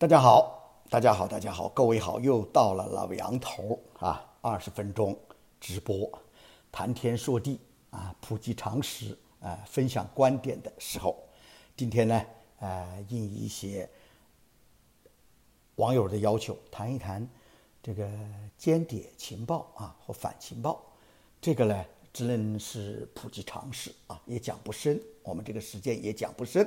大家好，大家好，大家好，各位好，又到了老杨头啊，二十分钟直播，谈天说地啊，普及常识啊，分享观点的时候，今天呢，呃，应一些网友的要求，谈一谈这个间谍情报啊和反情报，这个呢，只能是普及常识啊，也讲不深，我们这个时间也讲不深。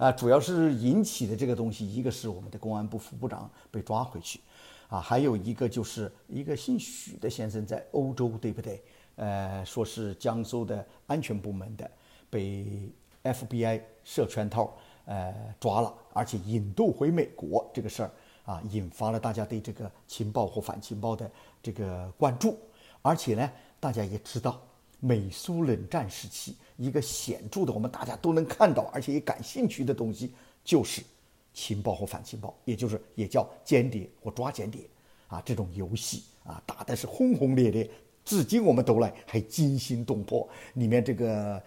啊，主要是引起的这个东西，一个是我们的公安部副部长被抓回去，啊，还有一个就是一个姓许的先生在欧洲，对不对？呃，说是江苏的安全部门的，被 FBI 设圈套，呃，抓了，而且引渡回美国这个事儿啊，引发了大家对这个情报或反情报的这个关注，而且呢，大家也知道。美苏冷战时期，一个显著的我们大家都能看到，而且也感兴趣的东西，就是情报和反情报，也就是也叫间谍或抓间谍啊，这种游戏啊，打的是轰轰烈烈，至今我们都来还惊心动魄。里面这个，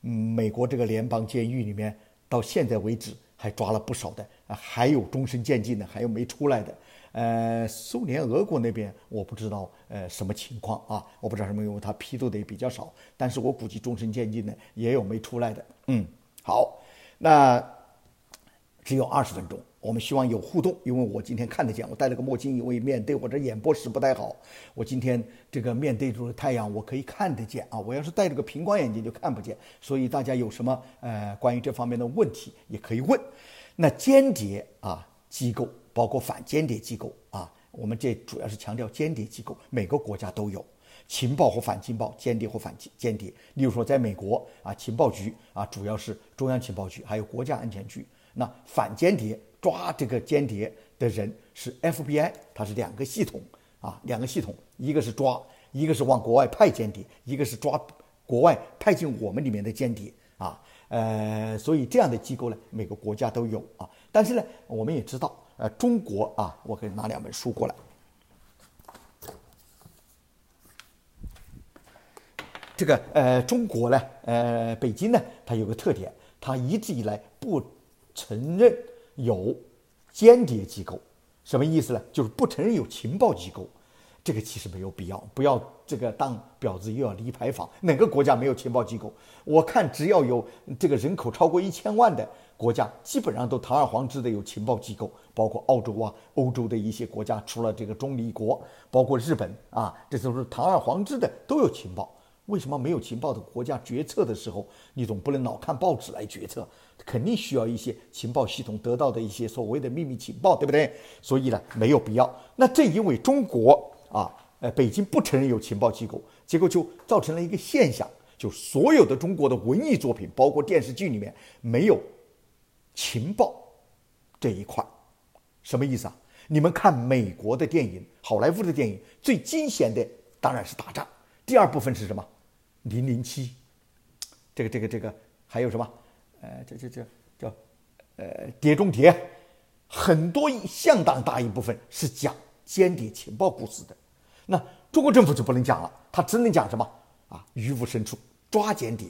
美国这个联邦监狱里面，到现在为止还抓了不少的啊，还有终身监禁的，还有没出来的。呃，苏联、俄国那边我不知道，呃，什么情况啊？我不知道什么，因为他批斗的也比较少。但是我估计终身监禁的也有没出来的。嗯，好，那只有二十分钟，我们希望有互动，因为我今天看得见，我戴了个墨镜，因为面对我这演播室不太好，我今天这个面对着太阳，我可以看得见啊。我要是戴着个平光眼镜就看不见。所以大家有什么呃关于这方面的问题也可以问。那间谍啊机构。包括反间谍机构啊，我们这主要是强调间谍机构，每个国家都有情报和反情报、间谍或反间谍。例如说，在美国啊，情报局啊，主要是中央情报局，还有国家安全局。那反间谍抓这个间谍的人是 FBI，它是两个系统啊，两个系统，一个是抓，一个是往国外派间谍，一个是抓国外派进我们里面的间谍啊。呃，所以这样的机构呢，每个国家都有啊。但是呢，我们也知道。呃，中国啊，我可以拿两本书过来。这个呃，中国呢，呃，北京呢，它有个特点，它一直以来不承认有间谍机构，什么意思呢？就是不承认有情报机构。这个其实没有必要，不要这个当婊子又要立牌坊。哪个国家没有情报机构？我看只要有这个人口超过一千万的国家，基本上都堂而皇之的有情报机构。包括澳洲啊，欧洲的一些国家，除了这个中立国，包括日本啊，这都是堂而皇之的都有情报。为什么没有情报的国家决策的时候，你总不能老看报纸来决策？肯定需要一些情报系统得到的一些所谓的秘密情报，对不对？所以呢，没有必要。那正因为中国。啊，呃，北京不承认有情报机构，结果就造成了一个现象，就所有的中国的文艺作品，包括电视剧里面没有情报这一块，什么意思啊？你们看美国的电影，好莱坞的电影，最惊险的当然是打仗，第二部分是什么？零零七，这个这个这个还有什么？呃，这这这叫呃碟中谍，很多相当大一部分是讲间谍情报故事的。那中国政府就不能讲了，他只能讲什么啊？渔夫深处抓间谍，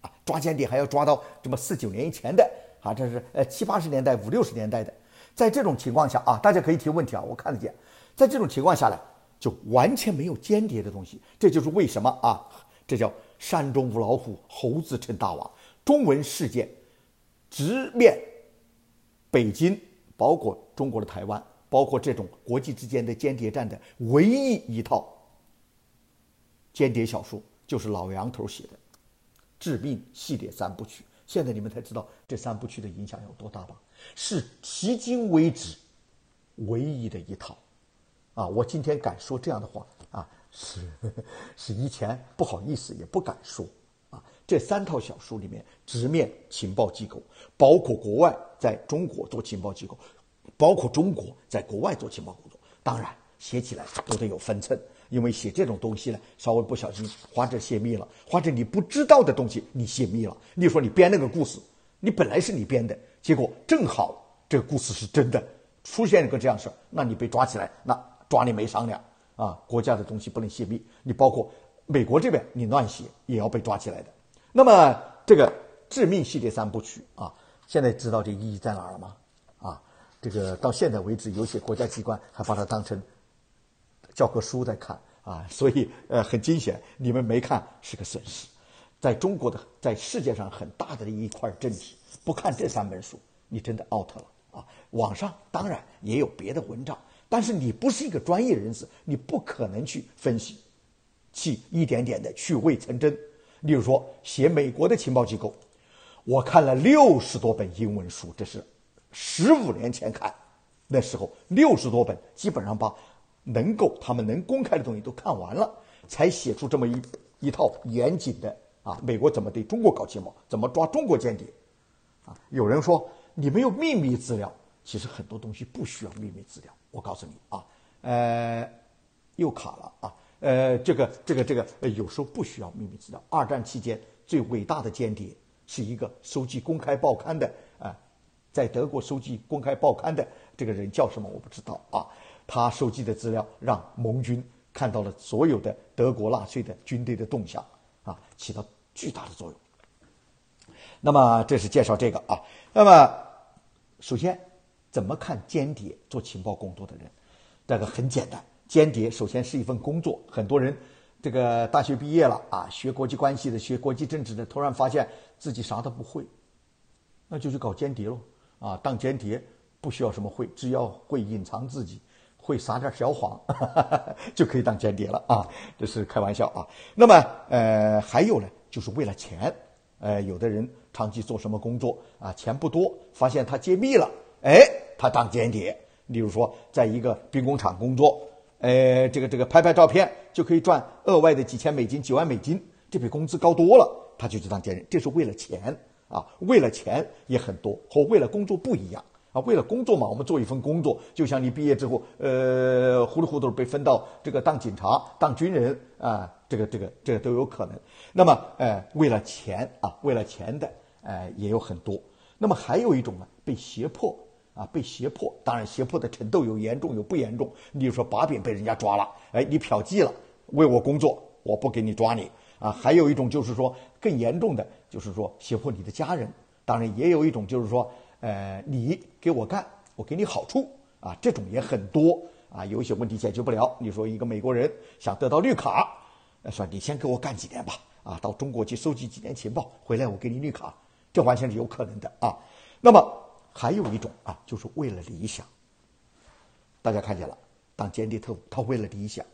啊，抓间谍还要抓到这么四九年以前的啊，这是呃七八十年代、五六十年代的。在这种情况下啊，大家可以提问题啊，我看得见。在这种情况下呢，就完全没有间谍的东西。这就是为什么啊？这叫山中无老虎，猴子称大王。中文事件直面北京，包括中国的台湾。包括这种国际之间的间谍战的唯一一套间谍小说，就是老杨头写的《致命系列三部曲》。现在你们才知道这三部曲的影响有多大吧？是迄今为止唯一的一套。啊，我今天敢说这样的话，是是以前不好意思也不敢说啊。这三套小说里面直面情报机构，包括国外在中国做情报机构。包括中国在国外做情报工作，当然写起来都得有分寸，因为写这种东西呢，稍微不小心或者泄密了，或者你不知道的东西你泄密了。你说你编那个故事，你本来是你编的，结果正好这个故事是真的，出现一个这样事儿，那你被抓起来，那抓你没商量啊！国家的东西不能泄密，你包括美国这边你乱写也要被抓起来的。那么这个致命系列三部曲啊，现在知道这意义在哪儿了吗？啊，这个到现在为止，有些国家机关还把它当成教科书在看啊，所以呃很惊险，你们没看是个损失。在中国的，在世界上很大的一块政体，不看这三本书，你真的 out 了啊！网上当然也有别的文章，但是你不是一个专业人士，你不可能去分析，去一点点的去伪成真。例如说，写美国的情报机构，我看了六十多本英文书，这是十五年前看，那时候六十多本，基本上把能够他们能公开的东西都看完了，才写出这么一一套严谨的。啊，美国怎么对中国搞情报？怎么抓中国间谍？啊，有人说你没有秘密资料，其实很多东西不需要秘密资料。我告诉你啊，呃，又卡了啊，呃，这个这个这个，有时候不需要秘密资料。二战期间最伟大的间谍是一个收集公开报刊的啊，在德国收集公开报刊的这个人叫什么？我不知道啊。他收集的资料让盟军看到了所有的德国纳粹的军队的动向啊，起到。巨大的作用。那么，这是介绍这个啊。那么，首先，怎么看间谍做情报工作的人？这个很简单，间谍首先是一份工作。很多人，这个大学毕业了啊，学国际关系的，学国际政治的，突然发现自己啥都不会，那就去搞间谍喽啊！当间谍不需要什么会，只要会隐藏自己，会撒点小谎，就可以当间谍了啊！这是开玩笑啊。那么，呃，还有呢？就是为了钱，呃，有的人长期做什么工作啊？钱不多，发现他揭秘了，哎，他当间谍。例如说，在一个兵工厂工作，呃，这个这个拍拍照片就可以赚额外的几千美金、几万美金，这比工资高多了，他就去当间谍。这是为了钱啊，为了钱也很多，和为了工作不一样。啊，为了工作嘛，我们做一份工作，就像你毕业之后，呃，糊里糊涂被分到这个当警察、当军人啊，这个、这个、这个都有可能。那么，呃，为了钱啊，为了钱的，呃，也有很多。那么还有一种呢，被胁迫啊，被胁迫。当然，胁迫的程度有严重有不严重。例如说，把柄被人家抓了，哎，你嫖妓了，为我工作，我不给你抓你啊。还有一种就是说更严重的，就是说胁迫你的家人。当然，也有一种就是说。呃，你给我干，我给你好处啊，这种也很多啊。有一些问题解决不了，你说一个美国人想得到绿卡，说你先给我干几年吧，啊，到中国去收集几年情报，回来我给你绿卡，这完全是有可能的啊。那么还有一种啊，就是为了理想。大家看见了，当间谍特务，他为了理想。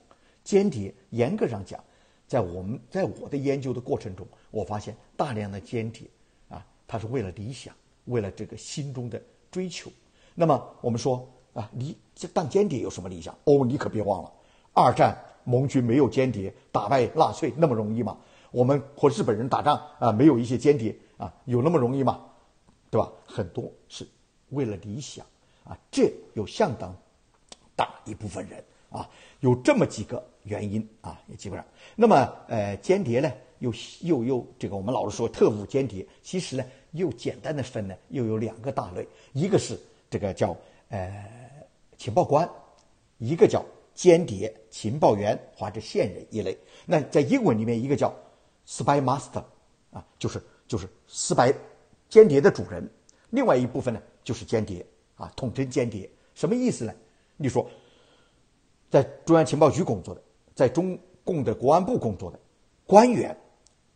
间谍严格上讲，在我们在我的研究的过程中，我发现大量的间谍啊，他是为了理想。为了这个心中的追求，那么我们说啊，你这当间谍有什么理想？哦，你可别忘了，二战盟军没有间谍打败纳粹那么容易吗？我们和日本人打仗啊，没有一些间谍啊，有那么容易吗？对吧？很多是为了理想啊，这有相当大一部分人啊，有这么几个原因啊，也基本上。那么呃，间谍呢，又又又这个我们老是说特务间谍，其实呢。又简单的分呢，又有两个大类，一个是这个叫呃情报官，一个叫间谍情报员或者线人一类。那在英文里面，一个叫 spy master 啊，就是就是 spy 间谍的主人。另外一部分呢，就是间谍啊，统称间谍。什么意思呢？你说，在中央情报局工作的，在中共的国安部工作的官员，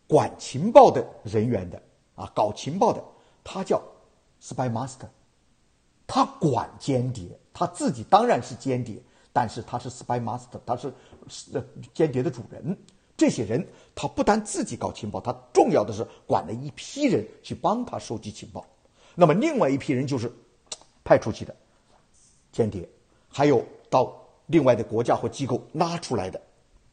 管情报的人员的。啊，搞情报的，他叫 spy master，他管间谍，他自己当然是间谍，但是他是 spy master，他是是间谍的主人。这些人他不但自己搞情报，他重要的是管了一批人去帮他收集情报。那么另外一批人就是 派出去的间谍，还有到另外的国家或机构拉出来的，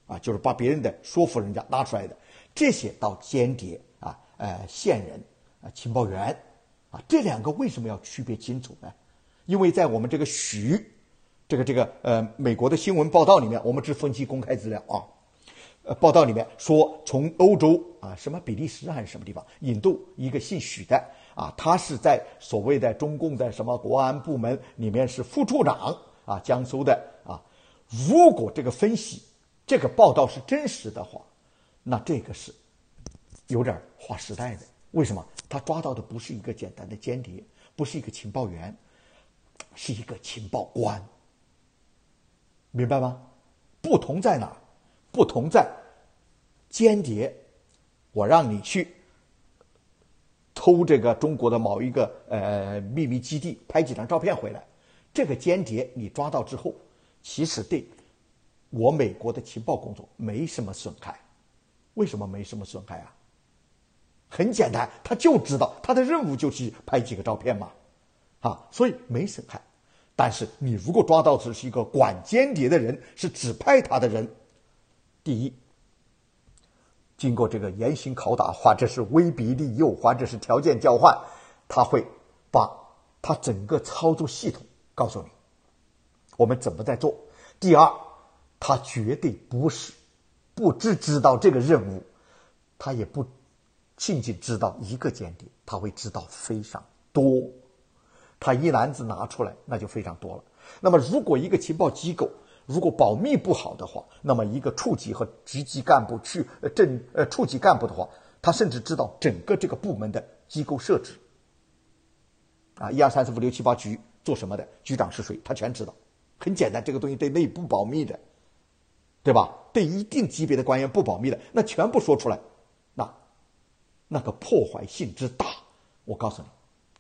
啊，就是把别人的说服人家拉出来的这些到间谍啊。呃，线人啊，情报员啊，这两个为什么要区别清楚呢？因为在我们这个徐这个这个呃美国的新闻报道里面，我们只分析公开资料啊。呃，报道里面说，从欧洲啊，什么比利时还是什么地方引渡一个姓许的啊，他是在所谓的中共的什么国安部门里面是副处长啊，江苏的啊。如果这个分析这个报道是真实的话，那这个是。有点划时代的，为什么？他抓到的不是一个简单的间谍，不是一个情报员，是一个情报官，明白吗？不同在哪？不同在间谍，我让你去偷这个中国的某一个呃秘密基地，拍几张照片回来。这个间谍你抓到之后，其实对我美国的情报工作没什么损害。为什么没什么损害啊？很简单，他就知道他的任务就是拍几个照片嘛，啊，所以没损害。但是你如果抓到的是一个管间谍的人，是指派他的人。第一，经过这个严刑拷打，或者是威逼利诱，或者是条件交换，他会把他整个操作系统告诉你，我们怎么在做。第二，他绝对不是不知知道这个任务，他也不仅仅知道一个间谍，他会知道非常多。他一篮子拿出来，那就非常多了。那么，如果一个情报机构，如果保密不好的话，那么一个处级和局级干部去呃正呃处级干部的话，他甚至知道整个这个部门的机构设置，啊，一二三四五六七八局做什么的，局长是谁，他全知道。很简单，这个东西对内部保密的，对吧？对一定级别的官员不保密的，那全部说出来，那那个破坏性之大，我告诉你。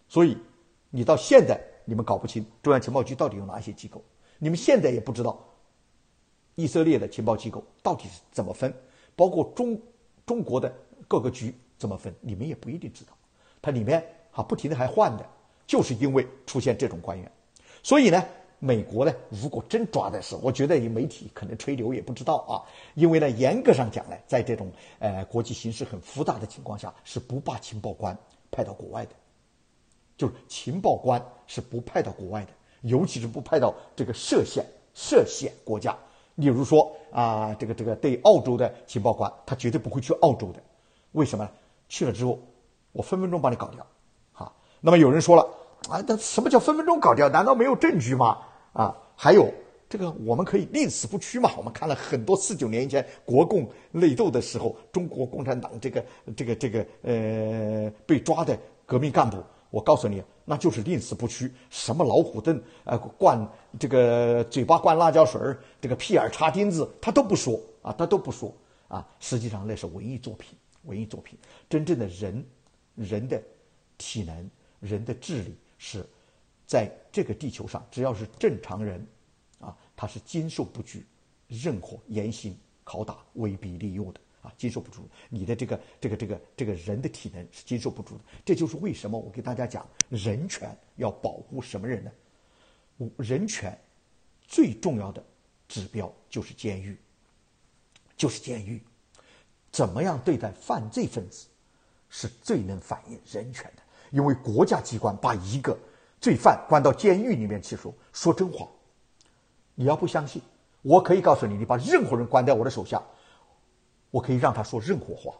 所以你到现在你们搞不清中央情报局到底有哪些机构，你们现在也不知道。以色列的情报机构到底是怎么分？包括中中国的各个局怎么分？你们也不一定知道。它里面啊不停的还换的，就是因为出现这种官员。所以呢，美国呢，如果真抓的是，我觉得你媒体可能吹牛也不知道啊。因为呢，严格上讲呢，在这种呃国际形势很复杂的情况下，是不把情报官派到国外的，就是情报官是不派到国外的，尤其是不派到这个涉险涉险国家。例如说啊，这个这个对澳洲的情报官，他绝对不会去澳洲的，为什么？去了之后，我分分钟把你搞掉，哈。那么有人说了，啊，那什么叫分分钟搞掉？难道没有证据吗？啊，还有这个我们可以宁死不屈嘛？我们看了很多四九年以前国共内斗的时候，中国共产党这个这个这个呃被抓的革命干部。我告诉你，那就是宁死不屈。什么老虎凳，呃，灌这个嘴巴灌辣椒水儿，这个屁眼插钉子，他都不说啊，他都不说啊。实际上那是文艺作品，文艺作品。真正的人，人的体能，人的智力，是在这个地球上，只要是正常人，啊，他是经受不住任何严刑拷打、威逼利诱的。啊，经受不住你的这个这个这个这个人的体能是经受不住的，这就是为什么我给大家讲人权要保护什么人呢？人权最重要的指标就是监狱，就是监狱，怎么样对待犯罪分子是最能反映人权的，因为国家机关把一个罪犯关到监狱里面去说说真话，你要不相信，我可以告诉你，你把任何人关在我的手下。我可以让他说任何话，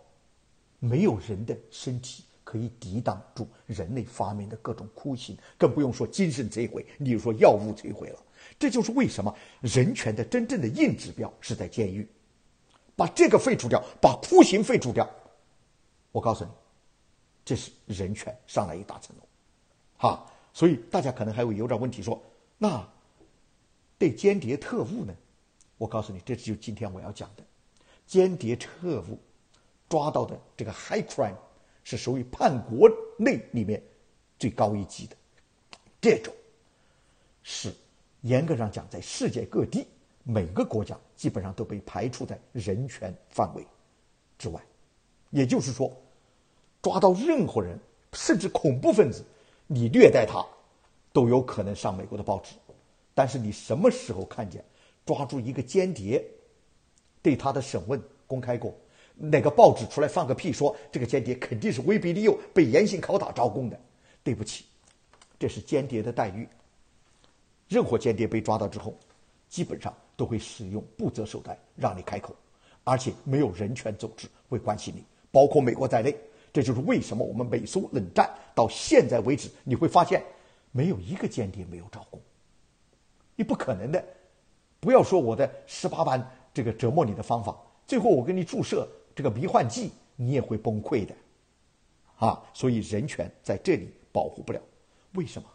没有人的身体可以抵挡住人类发明的各种酷刑，更不用说精神摧毁。例如说药物摧毁了，这就是为什么人权的真正的硬指标是在监狱。把这个废除掉，把酷刑废除掉，我告诉你，这是人权上来一大层楼。哈，所以大家可能还会有点问题，说那对间谍特务呢？我告诉你，这就是今天我要讲的。间谍特务抓到的这个 high crime 是属于叛国内里面最高一级的，这种是严格上讲，在世界各地每个国家基本上都被排除在人权范围之外。也就是说，抓到任何人，甚至恐怖分子，你虐待他都有可能上美国的报纸。但是你什么时候看见抓住一个间谍？对他的审问公开过，哪个报纸出来放个屁说这个间谍肯定是威逼利诱、被严刑拷打招供的？对不起，这是间谍的待遇。任何间谍被抓到之后，基本上都会使用不择手段让你开口，而且没有人权组织会关心你，包括美国在内。这就是为什么我们美苏冷战到现在为止，你会发现没有一个间谍没有招供，你不可能的。不要说我的十八般。这个折磨你的方法，最后我给你注射这个迷幻剂，你也会崩溃的，啊！所以人权在这里保护不了，为什么？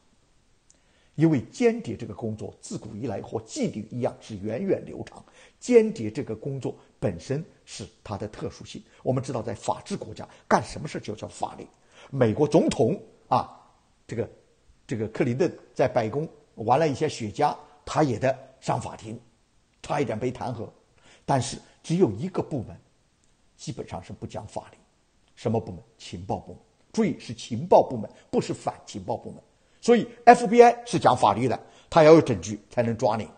因为间谍这个工作自古以来和妓女一样是源远流长，间谍这个工作本身是它的特殊性。我们知道，在法治国家干什么事就叫法律。美国总统啊，这个这个克林顿在白宫玩了一些雪茄，他也得上法庭，差一点被弹劾。但是只有一个部门，基本上是不讲法律，什么部门？情报部门。注意，是情报部门，不是反情报部门。所以，FBI 是讲法律的，他要有证据才能抓你。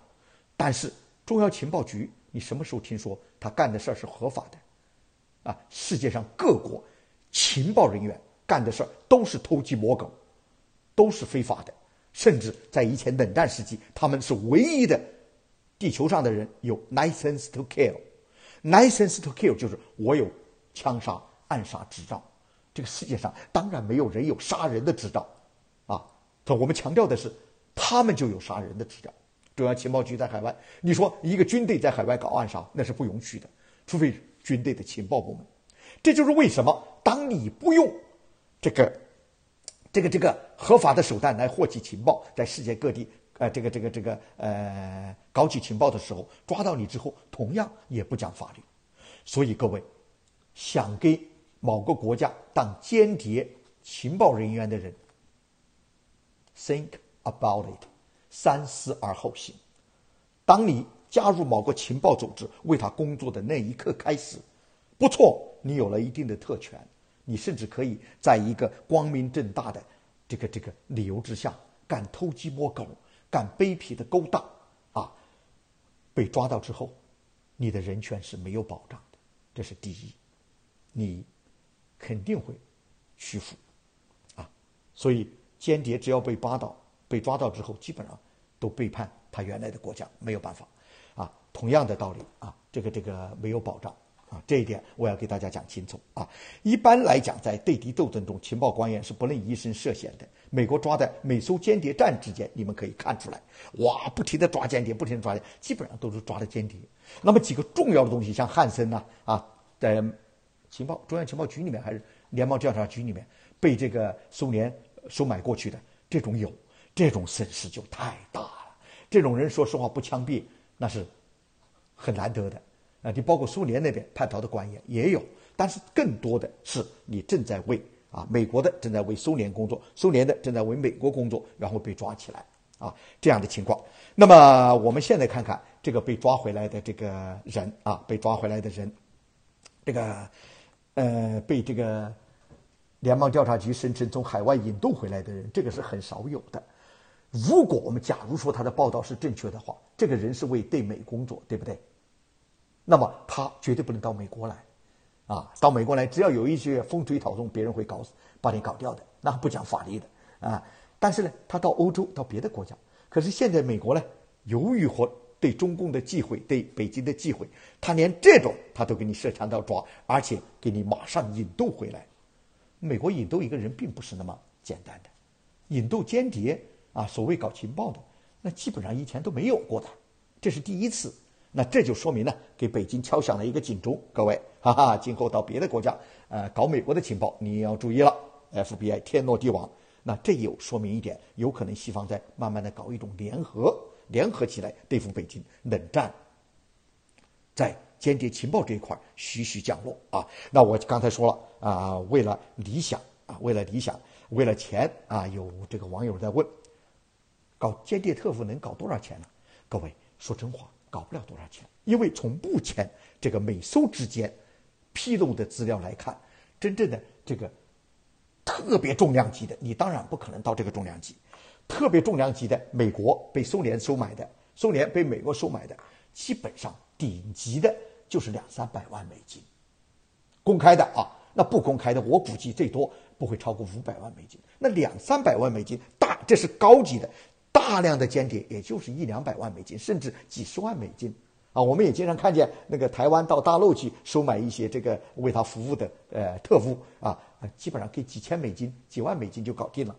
但是，中央情报局，你什么时候听说他干的事儿是合法的？啊，世界上各国情报人员干的事儿都是偷鸡摸狗，都是非法的。甚至在以前冷战时期，他们是唯一的地球上的人有 license to kill。license to kill 就是我有枪杀、暗杀执照。这个世界上当然没有人有杀人的执照。啊我们强调的是，他们就有杀人的执照。中央情报局在海外，你说一个军队在海外搞暗杀，那是不允许的，除非军队的情报部门。这就是为什么，当你不用这个、这个、这个合法的手段来获取情报，在世界各地，呃，这个、这个、这个，呃，搞起情报的时候，抓到你之后，同样也不讲法律。所以各位，想给某个国家当间谍情报人员的人。Think about it，三思而后行。当你加入某个情报组织，为他工作的那一刻开始，不错，你有了一定的特权，你甚至可以在一个光明正大的这个这个理由之下干偷鸡摸狗、干卑鄙的勾当啊！被抓到之后，你的人权是没有保障的，这是第一，你肯定会屈服啊！所以。间谍只要被扒到，被抓到之后，基本上都背叛他原来的国家，没有办法，啊，同样的道理啊，这个这个没有保障啊，这一点我要给大家讲清楚啊。一般来讲，在对敌斗争中，情报官员是不能以身涉险的。美国抓的美苏间谍战之间，你们可以看出来，哇，不停的抓间谍，不停的抓间谍，基本上都是抓的间谍。那么几个重要的东西，像汉森呐，啊，在情报中央情报局里面还是联邦调查局里面被这个苏联。收买过去的这种有，这种损失就太大了。这种人说实话不枪毙那是很难得的啊！你包括苏联那边叛逃的官员也有，但是更多的是你正在为啊美国的正在为苏联工作，苏联的正在为美国工作，然后被抓起来啊这样的情况。那么我们现在看看这个被抓回来的这个人啊，被抓回来的人，这个呃被这个。联邦调查局声称从海外引渡回来的人，这个是很少有的。如果我们假如说他的报道是正确的话，这个人是为对美工作，对不对？那么他绝对不能到美国来，啊，到美国来，只要有一些风吹草动，别人会搞死，把你搞掉的，那不讲法律的啊。但是呢，他到欧洲，到别的国家，可是现在美国呢，由于和对中共的忌讳，对北京的忌讳，他连这种他都给你设强盗抓，而且给你马上引渡回来。美国引渡一个人并不是那么简单的，引渡间谍啊，所谓搞情报的，那基本上以前都没有过的，这是第一次。那这就说明呢，给北京敲响了一个警钟，各位，哈哈，今后到别的国家，呃，搞美国的情报，你也要注意了。FBI 天罗地网，那这有说明一点，有可能西方在慢慢的搞一种联合，联合起来对付北京。冷战在。间谍情报这一块徐徐降落啊！那我刚才说了啊，为了理想啊，为了理想，为了钱啊，有这个网友在问，搞间谍特务能搞多少钱呢？各位说真话，搞不了多少钱，因为从目前这个美苏之间披露的资料来看，真正的这个特别重量级的，你当然不可能到这个重量级。特别重量级的，美国被苏联收买的，苏联被美国收买的，基本上顶级的。就是两三百万美金，公开的啊，那不公开的，我估计最多不会超过五百万美金。那两三百万美金，大这是高级的，大量的间谍，也就是一两百万美金，甚至几十万美金啊。我们也经常看见那个台湾到大陆去收买一些这个为他服务的呃特务啊，基本上给几千美金、几万美金就搞定了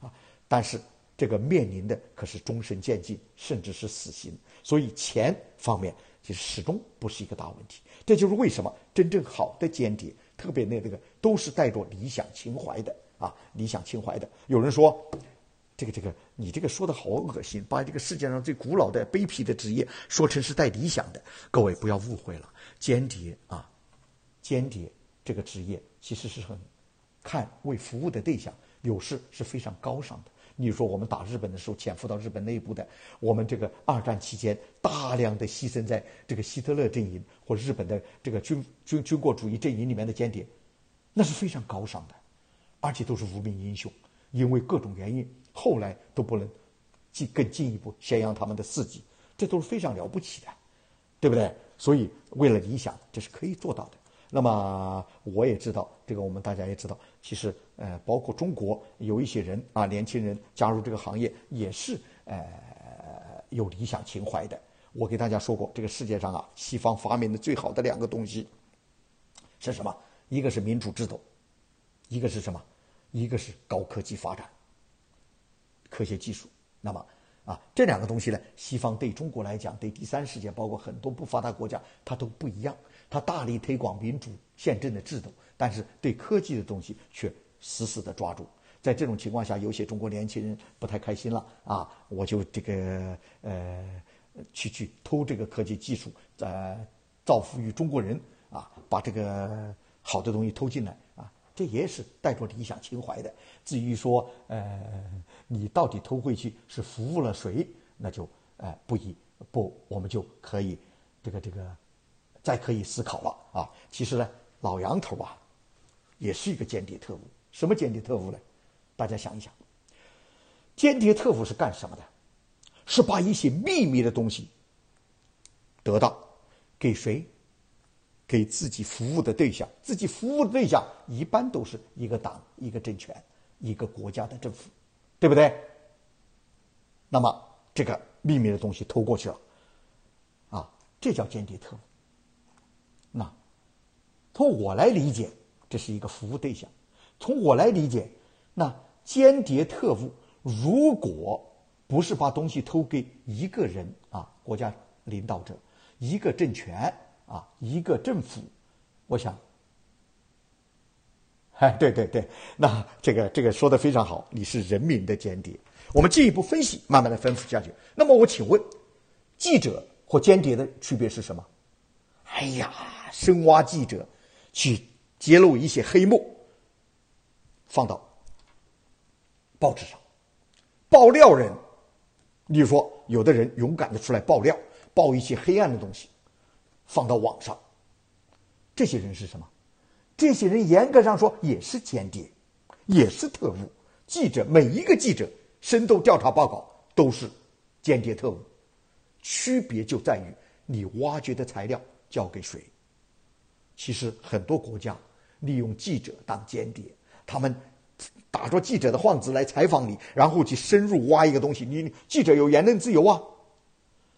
啊。但是这个面临的可是终身监禁，甚至是死刑，所以钱方面。其实始终不是一个大问题，这就是为什么真正好的间谍，特别那那个都是带着理想情怀的啊，理想情怀的。有人说，这个这个，你这个说的好恶心，把这个世界上最古老的卑鄙的职业说成是带理想的。各位不要误会了，间谍啊，间谍这个职业其实是很看为服务的对象，有时是非常高尚的。你说我们打日本的时候潜伏到日本内部的，我们这个二战期间大量的牺牲在这个希特勒阵营或日本的这个军军军国主义阵营里面的间谍，那是非常高尚的，而且都是无名英雄，因为各种原因后来都不能进更进一步宣扬他们的事迹，这都是非常了不起的，对不对？所以为了理想，这是可以做到的。那么我也知道，这个我们大家也知道，其实呃，包括中国有一些人啊，年轻人加入这个行业也是呃有理想情怀的。我给大家说过，这个世界上啊，西方发明的最好的两个东西是什么？一个是民主制度，一个是什么？一个是高科技发展、科学技术。那么啊，这两个东西呢，西方对中国来讲，对第三世界，包括很多不发达国家，它都不一样。它大力推广民主宪政的制度，但是对科技的东西却死死的抓住。在这种情况下，有些中国年轻人不太开心了啊！我就这个呃，去去偷这个科技技术，呃，造福于中国人啊，把这个好的东西偷进来，这也是带着理想情怀的。至于说呃，你到底偷回去是服务了谁，那就呃不一不，我们就可以这个这个。再可以思考了啊！其实呢，老杨头啊，也是一个间谍特务。什么间谍特务呢？大家想一想，间谍特务是干什么的？是把一些秘密的东西得到，给谁？给自己服务的对象。自己服务的对象一般都是一个党、一个政权、一个国家的政府，对不对？那么这个秘密的东西偷过去了，啊，这叫间谍特务。那，从我来理解，这是一个服务对象。从我来理解，那间谍特务如果不是把东西偷给一个人啊，国家领导者，一个政权啊，一个政府，我想，哎，对对对，那这个这个说的非常好，你是人民的间谍。我们进一步分析，慢慢的吩咐下去。那么我请问，记者和间谍的区别是什么？哎呀！深挖记者，去揭露一些黑幕，放到报纸上，爆料人，例如说，有的人勇敢的出来爆料，爆一些黑暗的东西，放到网上。这些人是什么？这些人严格上说也是间谍，也是特务。记者每一个记者深度调查报告都是间谍特务，区别就在于你挖掘的材料交给谁。其实很多国家利用记者当间谍，他们打着记者的幌子来采访你，然后去深入挖一个东西。你记者有言论自由啊，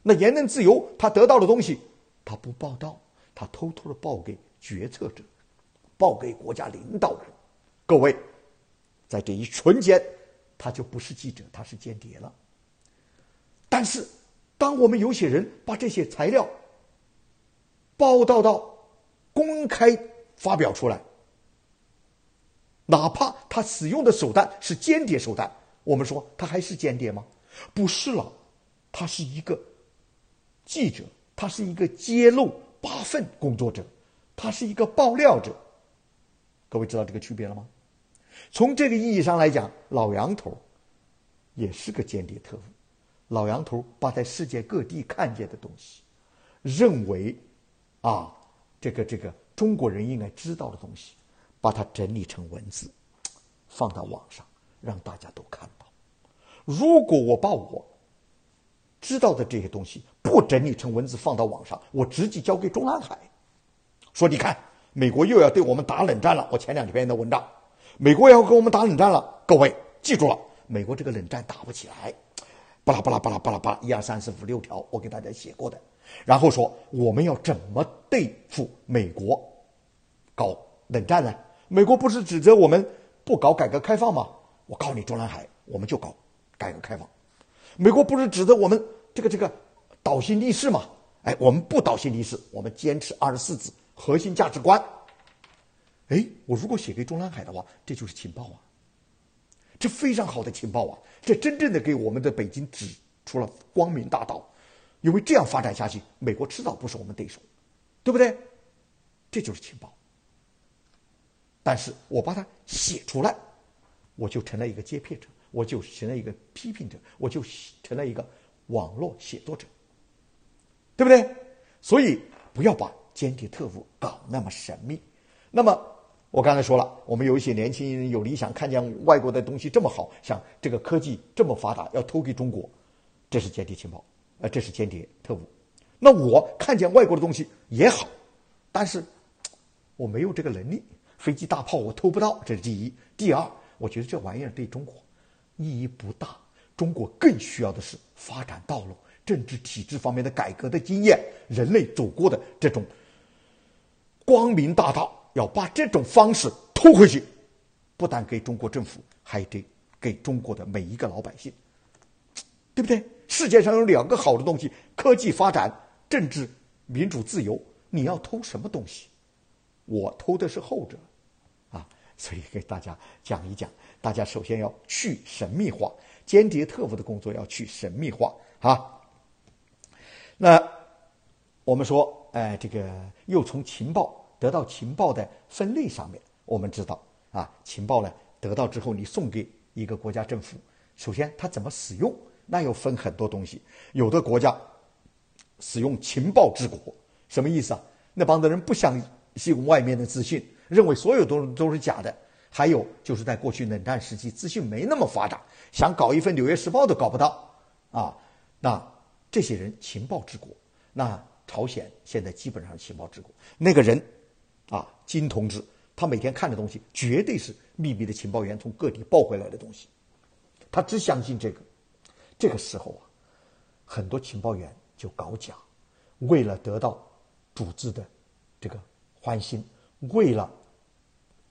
那言论自由他得到的东西，他不报道，他偷偷的报给决策者，报给国家领导人。各位，在这一瞬间，他就不是记者，他是间谍了。但是，当我们有些人把这些材料报道到，公开发表出来，哪怕他使用的手段是间谍手段，我们说他还是间谍吗？不是了，他是一个记者，他是一个揭露八份工作者，他是一个爆料者。各位知道这个区别了吗？从这个意义上来讲，老杨头也是个间谍特务。老杨头把在世界各地看见的东西，认为啊。这个这个中国人应该知道的东西，把它整理成文字，放到网上，让大家都看到。如果我把我知道的这些东西不整理成文字放到网上，我直接交给中南海，说你看，美国又要对我们打冷战了。我前两篇的文章，美国要跟我们打冷战了。各位记住了，美国这个冷战打不起来。巴拉巴拉巴拉巴拉巴拉，一二三四五六条，我给大家写过的。然后说我们要怎么对付美国搞冷战呢？美国不是指责我们不搞改革开放吗？我告诉你，中南海我们就搞改革开放。美国不是指责我们这个这个倒行逆施吗？哎，我们不倒行逆施，我们坚持二十四字核心价值观。哎，我如果写给中南海的话，这就是情报啊。这非常好的情报啊！这真正的给我们的北京指出了光明大道。因为这样发展下去，美国迟早不是我们对手，对不对？这就是情报。但是我把它写出来，我就成了一个揭片者，我就成了一个批评者，我就成了一个网络写作者，对不对？所以不要把间谍特务搞那么神秘。那么我刚才说了，我们有一些年轻人有理想，看见外国的东西这么好，像这个科技这么发达，要偷给中国，这是间谍情报，呃，这是间谍特务。那我看见外国的东西也好，但是我没有这个能力，飞机大炮我偷不到，这是第一。第二，我觉得这玩意儿对中国意义不大，中国更需要的是发展道路。政治体制方面的改革的经验，人类走过的这种光明大道，要把这种方式偷回去，不但给中国政府，还得给中国的每一个老百姓，对不对？世界上有两个好的东西：科技发展、政治民主自由。你要偷什么东西？我偷的是后者，啊！所以给大家讲一讲，大家首先要去神秘化，间谍特务的工作要去神秘化啊。那我们说，哎，这个又从情报得到情报的分类上面，我们知道啊，情报呢得到之后，你送给一个国家政府，首先它怎么使用，那又分很多东西。有的国家使用情报治国，什么意思啊？那帮子人不相信外面的资讯，认为所有都都是假的。还有就是在过去冷战时期，资讯没那么发达，想搞一份《纽约时报》都搞不到啊，那。这些人情报治国，那朝鲜现在基本上是情报治国。那个人，啊，金同志，他每天看的东西绝对是秘密的情报员从各地报回来的东西，他只相信这个。这个时候啊，很多情报员就搞假，为了得到主子的这个欢心，为了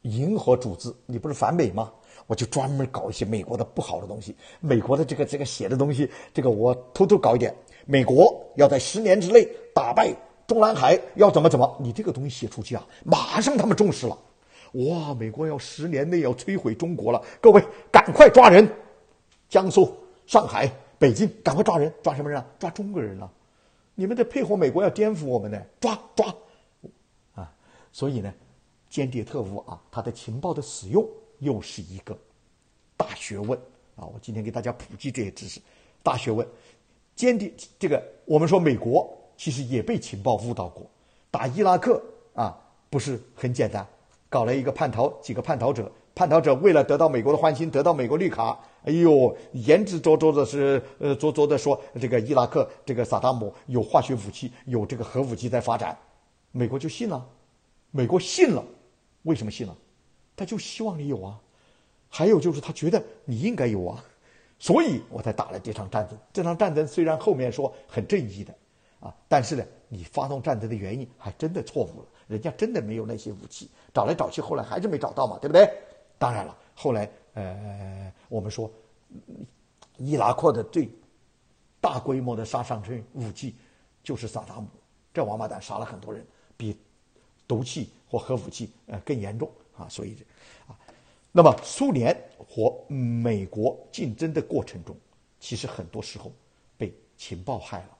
迎合主子，你不是反美吗？我就专门搞一些美国的不好的东西，美国的这个这个写的东西，这个我偷偷搞一点。美国要在十年之内打败中南海，要怎么怎么？你这个东西写出去啊，马上他们重视了。哇，美国要十年内要摧毁中国了，各位赶快抓人！江苏、上海、北京，赶快抓人！抓什么人啊？抓中国人了！你们得配合美国要颠覆我们呢，抓抓！啊，所以呢，间谍特务啊，他的情报的使用又是一个大学问啊！我今天给大家普及这些知识，大学问。间谍这个，我们说美国其实也被情报误导过。打伊拉克啊，不是很简单，搞了一个叛逃，几个叛逃者，叛逃者为了得到美国的欢心，得到美国绿卡，哎呦，言之凿凿的是，呃，凿凿的说这个伊拉克这个萨达姆有化学武器，有这个核武器在发展，美国就信了，美国信了，为什么信了？他就希望你有啊，还有就是他觉得你应该有啊。所以我才打了这场战争。这场战争虽然后面说很正义的，啊，但是呢，你发动战争的原因还真的错误了。人家真的没有那些武器，找来找去，后来还是没找到嘛，对不对？当然了，后来呃，我们说伊拉克的最大规模的杀伤性武器就是萨达姆，这王八蛋杀了很多人，比毒气或核武器呃更严重啊。所以啊，那么苏联。和美国竞争的过程中，其实很多时候被情报害了，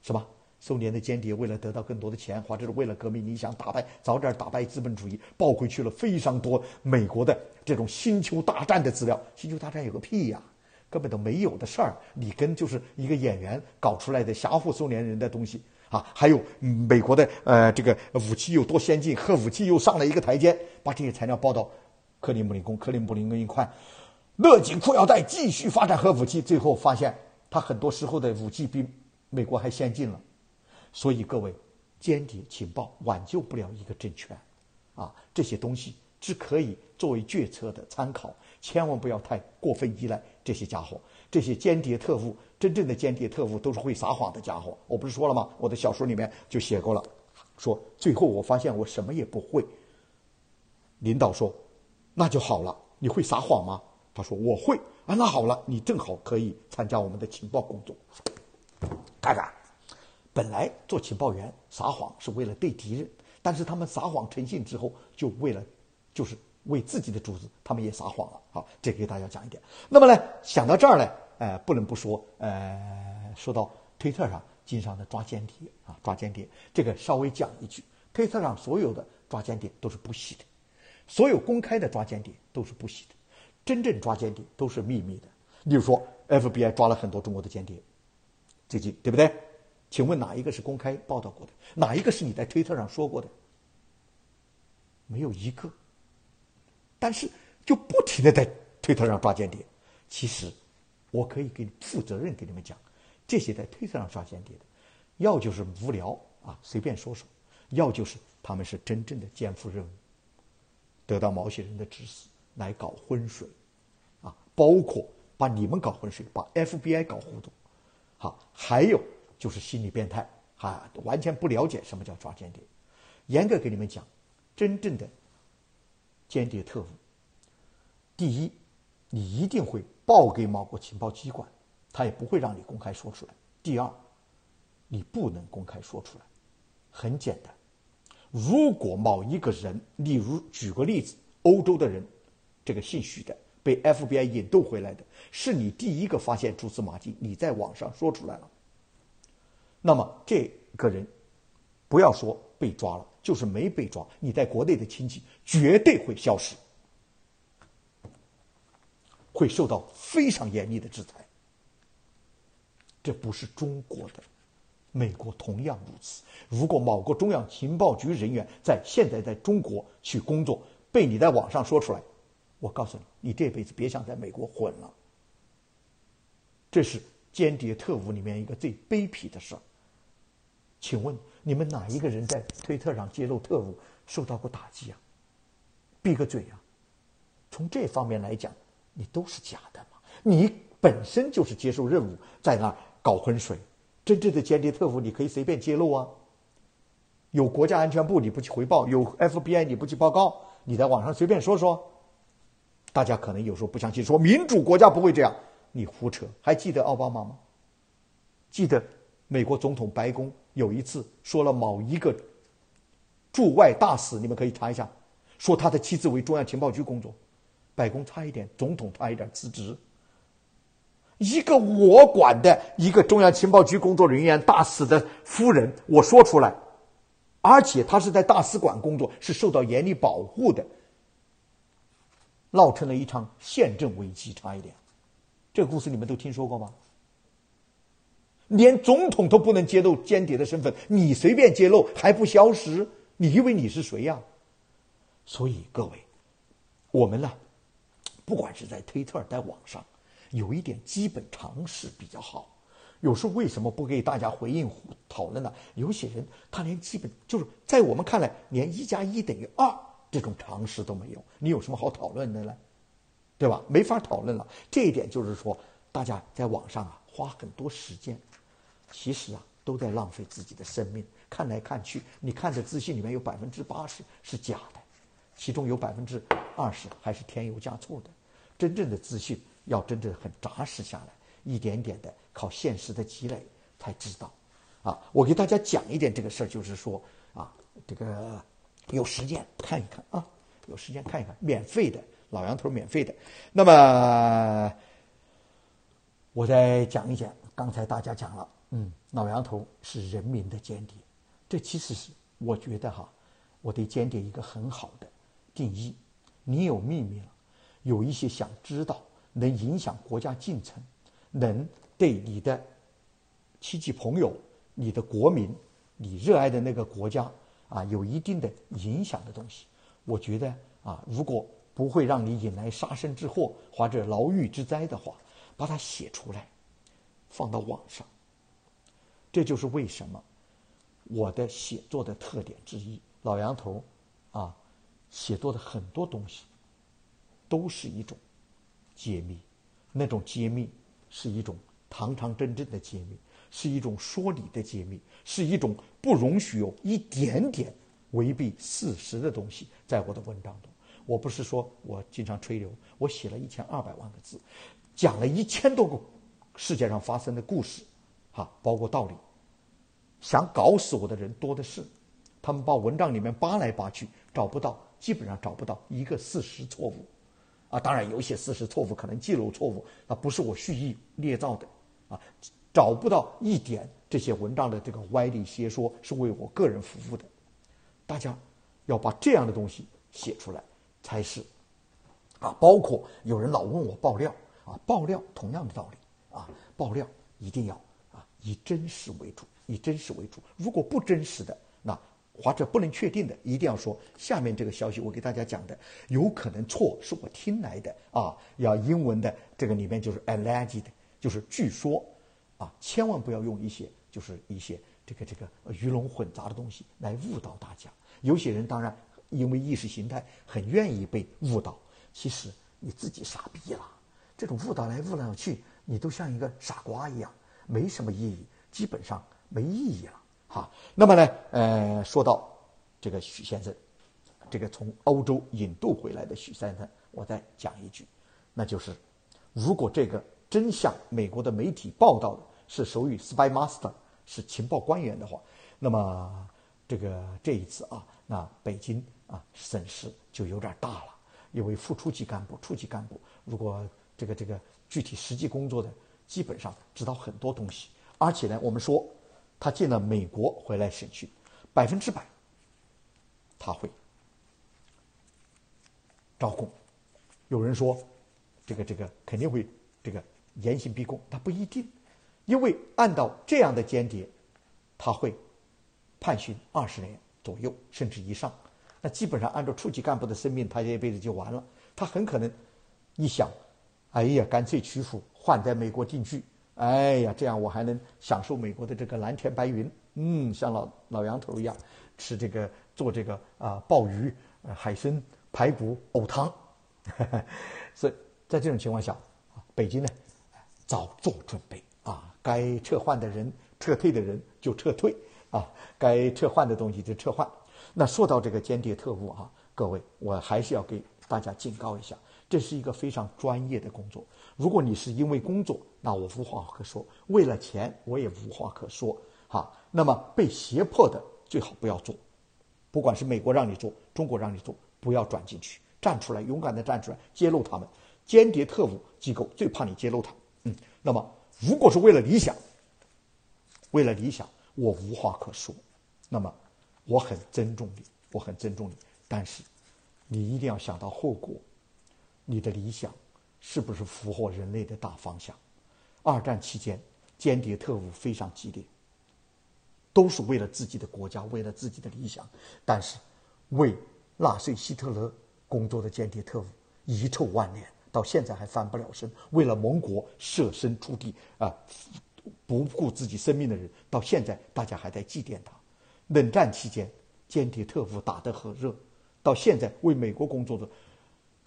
是吧？苏联的间谍为了得到更多的钱，或者是为了革命理想，打败早点打败资本主义，抱回去了非常多美国的这种星球大战的资料。星球大战有个屁呀，根本都没有的事儿。里根就是一个演员搞出来的吓唬苏联人的东西啊！还有美国的呃这个武器有多先进，核武器又上了一个台阶，把这些材料报到。克里姆林宫，克里姆林宫一看，勒紧裤腰带，继续发展核武器。最后发现，他很多时候的武器比美国还先进了。所以各位，间谍情报挽救不了一个政权，啊，这些东西只可以作为决策的参考，千万不要太过分依赖这些家伙。这些间谍特务，真正的间谍特务都是会撒谎的家伙。我不是说了吗？我的小说里面就写过了，说最后我发现我什么也不会。领导说。那就好了，你会撒谎吗？他说我会啊。那好了，你正好可以参加我们的情报工作。看看，本来做情报员撒谎是为了对敌人，但是他们撒谎成性之后，就为了就是为自己的主子，他们也撒谎了。好，这给大家讲一点。那么呢，想到这儿呢，呃，不能不说，呃，说到推特上经常的抓间谍啊，抓间谍，这个稍微讲一句，推特上所有的抓间谍都是不洗的，所有公开的抓间谍都是不洗的，真正抓间谍都是秘密的。例如说，FBI 抓了很多中国的间谍，最近对不对？请问哪一个是公开报道过的？哪一个是你在推特上说过的？没有一个。但是就不停的在推特上抓间谍。其实，我可以给你负责任给你们讲，这些在推特上抓间谍的，要就是无聊啊，随便说说；要就是他们是真正的肩负任务，得到某些人的指使来搞浑水，啊，包括把你们搞浑水，把 FBI 搞糊涂，好，还有。就是心理变态，啊，完全不了解什么叫抓间谍。严格给你们讲，真正的间谍特务，第一，你一定会报给某个情报机关，他也不会让你公开说出来。第二，你不能公开说出来。很简单，如果某一个人，例如举个例子，欧洲的人，这个姓许的被 FBI 引渡回来的，是你第一个发现蛛丝马迹，你在网上说出来了。那么这个人，不要说被抓了，就是没被抓，你在国内的亲戚绝对会消失，会受到非常严厉的制裁。这不是中国的，美国同样如此。如果某个中央情报局人员在现在在中国去工作，被你在网上说出来，我告诉你，你这辈子别想在美国混了。这是间谍特务里面一个最卑鄙的事儿。请问你们哪一个人在推特上揭露特务受到过打击啊？闭个嘴啊！从这方面来讲，你都是假的嘛！你本身就是接受任务，在那搞浑水。真正的间谍特务，你可以随便揭露啊。有国家安全部你不去回报，有 FBI 你不去报告，你在网上随便说说。大家可能有时候不相信，说民主国家不会这样，你胡扯。还记得奥巴马吗？记得美国总统白宫？有一次说了某一个驻外大使，你们可以查一下，说他的妻子为中央情报局工作，白宫差一点，总统差一点辞职。一个我管的一个中央情报局工作人员大使的夫人，我说出来，而且他是在大使馆工作，是受到严厉保护的，闹成了一场宪政危机，差一点。这个故事你们都听说过吗？连总统都不能揭露间谍的身份，你随便揭露还不消失？你以为你是谁呀？所以各位，我们呢，不管是在推特、在网上，有一点基本常识比较好。有时候为什么不给大家回应讨论呢？有些人他连基本就是在我们看来，连一加一等于二这种常识都没有，你有什么好讨论的呢？对吧？没法讨论了。这一点就是说，大家在网上啊，花很多时间。其实啊，都在浪费自己的生命。看来看去，你看的资讯里面有百分之八十是假的，其中有百分之二十还是添油加醋的。真正的资讯要真正很扎实下来，一点点的靠现实的积累才知道。啊，我给大家讲一点这个事儿，就是说啊，这个有时间看一看啊，有时间看一看，免费的老杨头免费的。那么我再讲一讲，刚才大家讲了。嗯，老杨头是人民的间谍，这其实是我觉得哈，我对间谍一个很好的定义。你有秘密了，有一些想知道，能影响国家进程，能对你的亲戚朋友、你的国民、你热爱的那个国家啊，有一定的影响的东西，我觉得啊，如果不会让你引来杀身之祸或者牢狱之灾的话，把它写出来，放到网上。这就是为什么我的写作的特点之一。老杨头啊，写作的很多东西都是一种揭秘，那种揭秘是一种堂堂正正的揭秘，是一种说理的揭秘，是一种不容许有一点点违背事实的东西在我的文章中。我不是说我经常吹牛，我写了一千二百万个字，讲了一千多个世界上发生的故事。啊，包括道理，想搞死我的人多的是，他们把文章里面扒来扒去，找不到基本上找不到一个事实错误，啊，当然有些事实错误可能记录错误，那不是我蓄意捏造的，啊，找不到一点这些文章的这个歪理邪说是为我个人服务的，大家要把这样的东西写出来才是，啊，包括有人老问我爆料，啊，爆料同样的道理，啊，爆料一定要以真实为主。以真实为主，如果不真实的，那或者不能确定的，一定要说下面这个消息我给大家讲的，有可能错是我听来的啊，要英文的这个里面就是 alleged，就是据说啊，千万不要用一些就是一些这个这个鱼龙混杂的东西来误导大家。有些人当然因为意识形态很愿意被误导，其实你自己傻逼了，这种误导来误导去，你都像一个傻瓜一样，没什么意义，基本上。没意义了，哈。那么呢，呃，说到这个许先生，这个从欧洲引渡回来的许先生，我再讲一句，那就是，如果这个真相美国的媒体报道的是属于 spy master 是情报官员的话，那么这个这一次啊，那北京啊损失就有点大了，因为副处级干部、处级干部，如果这个这个具体实际工作的，基本上知道很多东西，而且呢，我们说。他进了美国回来审讯，百分之百他会招供。有人说，这个这个肯定会这个严刑逼供，他不一定，因为按照这样的间谍，他会判刑二十年左右甚至以上。那基本上按照处级干部的生命，他这一辈子就完了。他很可能一想，哎呀，干脆屈服，换在美国定居。哎呀，这样我还能享受美国的这个蓝天白云，嗯，像老老杨头一样吃这个做这个啊鲍鱼、海参、排骨藕汤，所以在这种情况下，北京呢早做准备啊，该撤换的人、撤退的人就撤退啊，该撤换的东西就撤换。那说到这个间谍特务啊，各位，我还是要给大家警告一下，这是一个非常专业的工作。如果你是因为工作，那我无话可说；为了钱，我也无话可说。哈，那么被胁迫的最好不要做，不管是美国让你做，中国让你做，不要转进去，站出来，勇敢的站出来，揭露他们。间谍特务机构最怕你揭露他。嗯，那么如果是为了理想，为了理想，我无话可说。那么我很尊重你，我很尊重你，但是你一定要想到后果，你的理想。是不是符合人类的大方向？二战期间，间谍特务非常激烈，都是为了自己的国家，为了自己的理想。但是，为纳粹希特勒工作的间谍特务遗臭万年，到现在还翻不了身。为了盟国舍身出地啊，不顾自己生命的人，到现在大家还在祭奠他。冷战期间，间谍特务打得很热，到现在为美国工作的。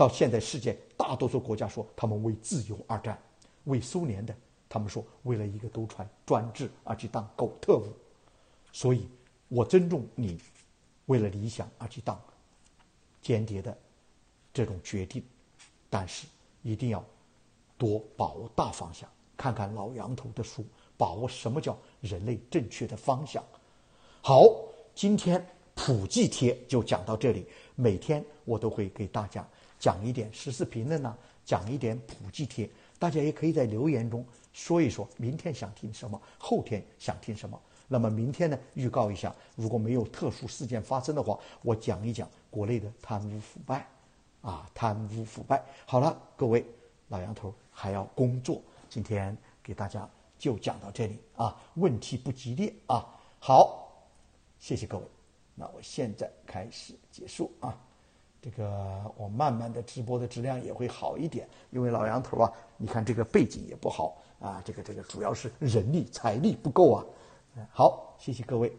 到现在，世界大多数国家说他们为自由而战，为苏联的他们说为了一个独裁专制而去当狗特务，所以我尊重你为了理想而去当间谍的这种决定，但是一定要多把握大方向，看看老杨头的书，把握什么叫人类正确的方向。好，今天普济贴就讲到这里，每天我都会给大家。讲一点时事评论呢，讲一点普及贴，大家也可以在留言中说一说，明天想听什么，后天想听什么。那么明天呢，预告一下，如果没有特殊事件发生的话，我讲一讲国内的贪污腐败，啊，贪污腐败。好了，各位老杨头还要工作，今天给大家就讲到这里啊，问题不激烈啊。好，谢谢各位，那我现在开始结束啊。这个我慢慢的直播的质量也会好一点，因为老杨头啊，你看这个背景也不好啊，这个这个主要是人力财力不够啊。好，谢谢各位。